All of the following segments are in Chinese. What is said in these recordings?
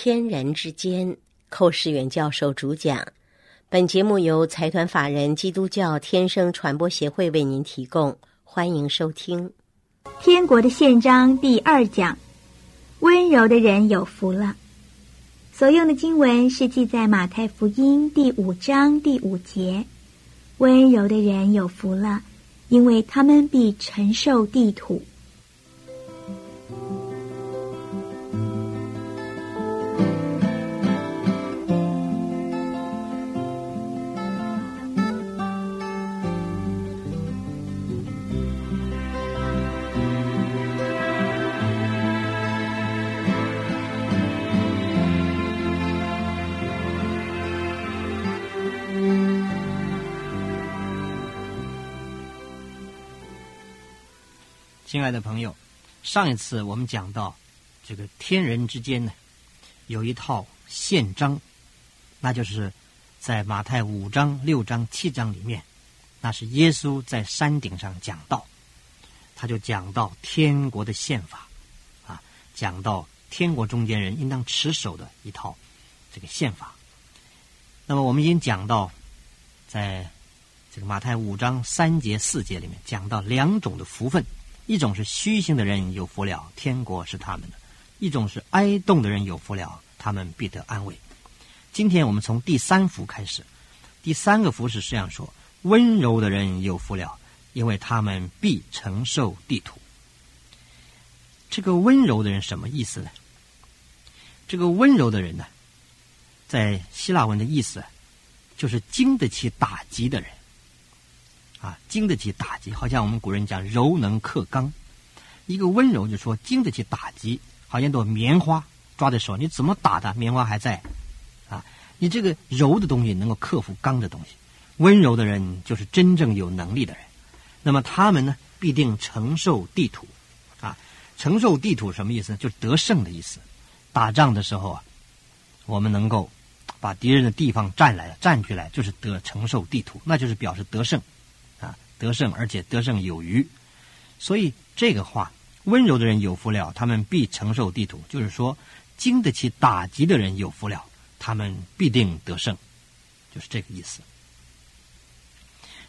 天人之间，寇世远教授主讲。本节目由财团法人基督教天生传播协会为您提供，欢迎收听。天国的宪章第二讲：温柔的人有福了。所用的经文是记在马太福音第五章第五节：温柔的人有福了，因为他们必承受地土。亲爱的朋友，上一次我们讲到，这个天人之间呢，有一套宪章，那就是在马太五章、六章、七章里面，那是耶稣在山顶上讲道，他就讲到天国的宪法，啊，讲到天国中间人应当持守的一套这个宪法。那么我们已经讲到，在这个马太五章三节、四节里面讲到两种的福分。一种是虚心的人有福了，天国是他们的；一种是哀动的人有福了，他们必得安慰。今天我们从第三福开始，第三个福是这样说：温柔的人有福了，因为他们必承受地土。这个温柔的人什么意思呢？这个温柔的人呢，在希腊文的意思就是经得起打击的人。啊，经得起打击，好像我们古人讲柔能克刚。一个温柔，就说经得起打击，好像朵棉花抓在手，你怎么打它，棉花还在。啊，你这个柔的东西能够克服刚的东西，温柔的人就是真正有能力的人。那么他们呢，必定承受地土。啊，承受地土什么意思？就是得胜的意思。打仗的时候啊，我们能够把敌人的地方占来了，占据来，就是得承受地土，那就是表示得胜。得胜，而且得胜有余，所以这个话，温柔的人有福了，他们必承受地土。就是说，经得起打击的人有福了，他们必定得胜，就是这个意思。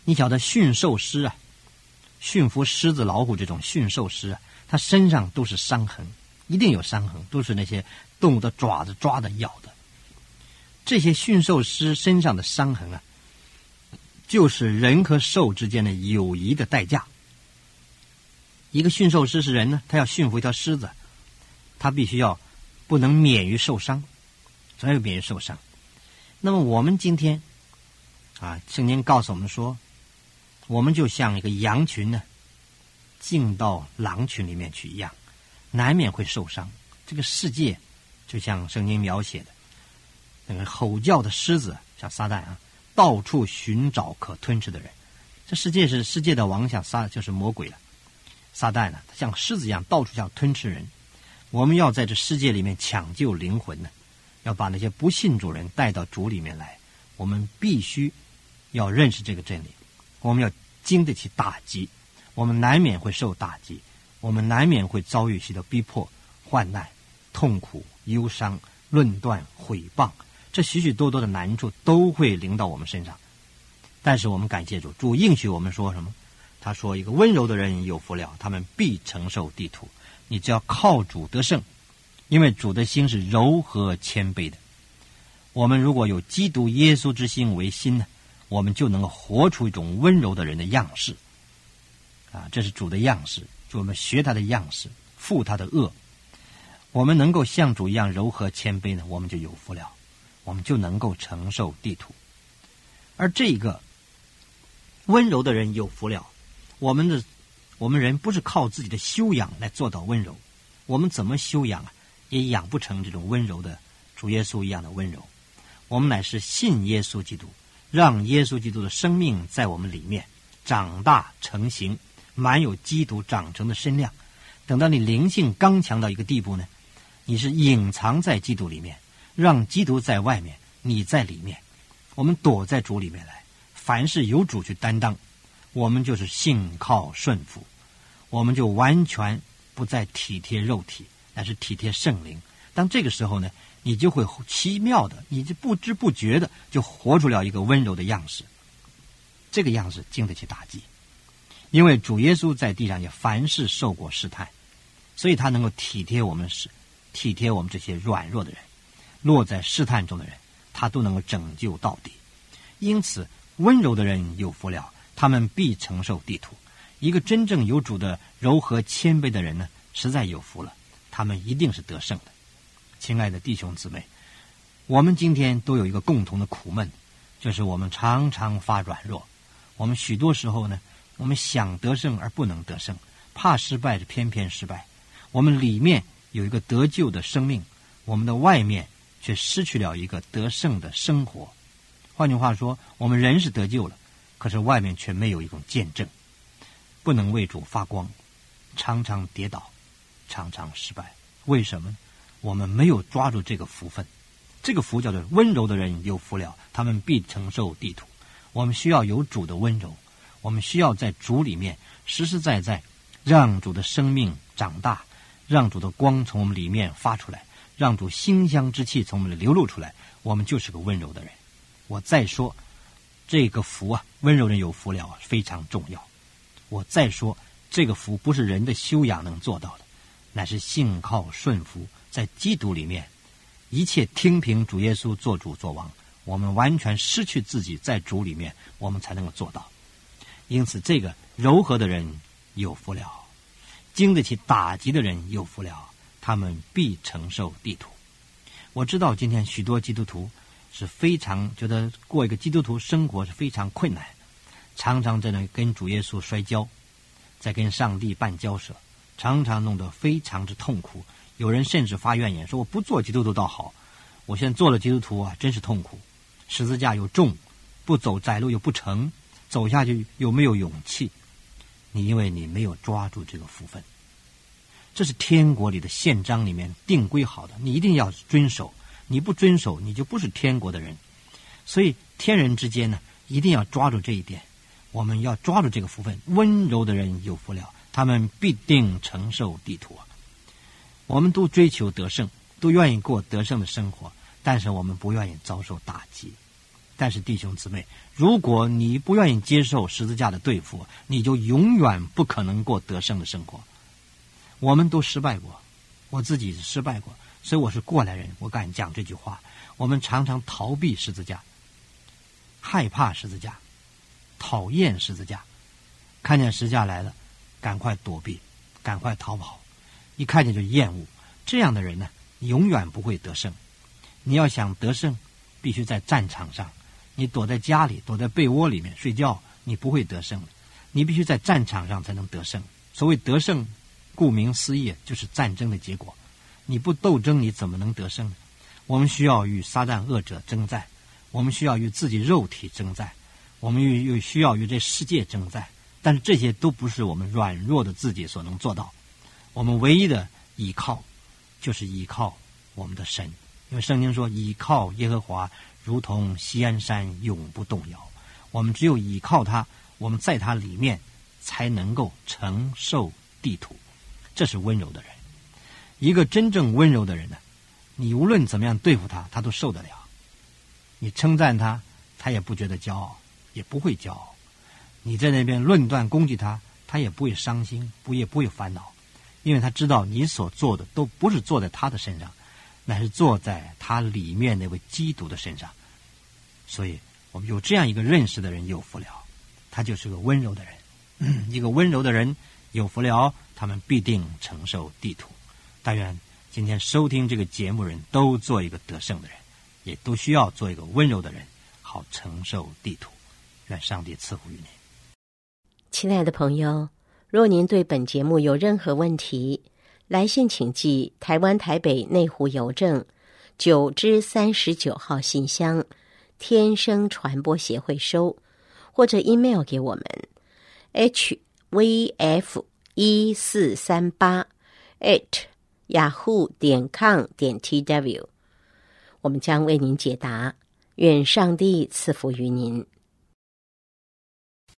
你晓得驯兽师啊，驯服狮子、老虎这种驯兽师啊，他身上都是伤痕，一定有伤痕，都是那些动物的爪子抓的、咬的。这些驯兽师身上的伤痕啊。就是人和兽之间的友谊的代价。一个驯兽师是人呢，他要驯服一条狮子，他必须要不能免于受伤，总要免于受伤。那么我们今天啊，圣经告诉我们说，我们就像一个羊群呢，进到狼群里面去一样，难免会受伤。这个世界就像圣经描写的那个吼叫的狮子，像撒旦啊。到处寻找可吞吃的人，这世界是世界的王，像撒就是魔鬼了。撒旦呢，像狮子一样到处想吞吃人。我们要在这世界里面抢救灵魂呢，要把那些不信主人带到主里面来。我们必须要认识这个真理。我们要经得起打击，我们难免会受打击，我们难免会遭遇许多逼迫、患难、痛苦、忧伤、论断、毁谤。这许许多多的难处都会临到我们身上，但是我们感谢主，主应许我们说什么？他说：“一个温柔的人有福了，他们必承受地土。你只要靠主得胜，因为主的心是柔和谦卑的。我们如果有基督耶稣之心为心呢，我们就能够活出一种温柔的人的样式。啊，这是主的样式，就我们学他的样式，负他的恶。我们能够像主一样柔和谦卑呢，我们就有福了。”我们就能够承受地土，而这个温柔的人有福了。我们的我们人不是靠自己的修养来做到温柔，我们怎么修养啊，也养不成这种温柔的主耶稣一样的温柔。我们乃是信耶稣基督，让耶稣基督的生命在我们里面长大成型，满有基督长成的身量。等到你灵性刚强到一个地步呢，你是隐藏在基督里面。让基督在外面，你在里面，我们躲在主里面来。凡是由主去担当，我们就是信靠顺服，我们就完全不再体贴肉体，乃是体贴圣灵。当这个时候呢，你就会奇妙的，你就不知不觉的就活出了一个温柔的样式。这个样式经得起打击，因为主耶稣在地上也凡事受过试探，所以他能够体贴我们是体贴我们这些软弱的人，落在试探中的人，他都能够拯救到底。因此，温柔的人有福了，他们必承受地土。一个真正有主的柔和谦卑的人呢，实在有福了，他们一定是得胜的。亲爱的弟兄姊妹，我们今天都有一个共同的苦闷，就是我们常常发软弱。我们许多时候呢，我们想得胜而不能得胜，怕失败是偏偏失败。我们里面有一个得救的生命，我们的外面却失去了一个得胜的生活。换句话说，我们人是得救了，可是外面却没有一种见证，不能为主发光，常常跌倒，常常失败。为什么？我们没有抓住这个福分。这个福叫做温柔的人有福了，他们必承受地土。我们需要有主的温柔，我们需要在主里面实实在在让主的生命长大，让主的光从我们里面发出来，让主馨香之气从我们里流露出来。我们就是个温柔的人。我再说，这个福啊，温柔人有福了，非常重要。我再说，这个福不是人的修养能做到的，乃是信靠顺服，在基督里面，一切听凭主耶稣做主做王。我们完全失去自己，在主里面，我们才能够做到。因此，这个柔和的人有福了，经得起打击的人有福了，他们必承受地土。我知道今天许多基督徒。是非常觉得过一个基督徒生活是非常困难，常常在那跟主耶稣摔跤，在跟上帝办交涉，常常弄得非常之痛苦。有人甚至发怨言说：“我不做基督徒倒好，我现在做了基督徒啊，真是痛苦。十字架又重，不走窄路又不成，走下去又没有勇气。你因为你没有抓住这个福分，这是天国里的宪章里面定规好的，你一定要遵守。”你不遵守，你就不是天国的人。所以天人之间呢，一定要抓住这一点。我们要抓住这个福分。温柔的人有福了，他们必定承受地图。我们都追求得胜，都愿意过得胜的生活，但是我们不愿意遭受打击。但是弟兄姊妹，如果你不愿意接受十字架的对付，你就永远不可能过得胜的生活。我们都失败过，我自己是失败过。所以我是过来人，我敢讲这句话。我们常常逃避十字架，害怕十字架，讨厌十字架，看见十字架来了，赶快躲避，赶快逃跑，一看见就厌恶。这样的人呢，永远不会得胜。你要想得胜，必须在战场上。你躲在家里，躲在被窝里面睡觉，你不会得胜。你必须在战场上才能得胜。所谓得胜，顾名思义，就是战争的结果。你不斗争，你怎么能得胜呢？我们需要与撒旦恶者征战，我们需要与自己肉体征战，我们又又需要与这世界征战。但是这些都不是我们软弱的自己所能做到。我们唯一的依靠，就是依靠我们的神，因为圣经说：“依靠耶和华，如同西安山，永不动摇。”我们只有依靠他，我们在他里面才能够承受地土。这是温柔的人。一个真正温柔的人呢，你无论怎么样对付他，他都受得了。你称赞他，他也不觉得骄傲，也不会骄傲。你在那边论断攻击他，他也不会伤心，不也不会烦恼，因为他知道你所做的都不是坐在他的身上，乃是坐在他里面那位基督的身上。所以我们有这样一个认识的人有福了，他就是个温柔的人。一个温柔的人有福了，他们必定承受地图。但愿今天收听这个节目人都做一个得胜的人，也都需要做一个温柔的人，好承受地图。愿上帝赐福于您，亲爱的朋友。若您对本节目有任何问题，来信请寄台湾台北内湖邮政九之三十九号信箱，天生传播协会收，或者 email 给我们 h v f 一四三八 at。雅虎点 com 点 tw，我们将为您解答。愿上帝赐福于您。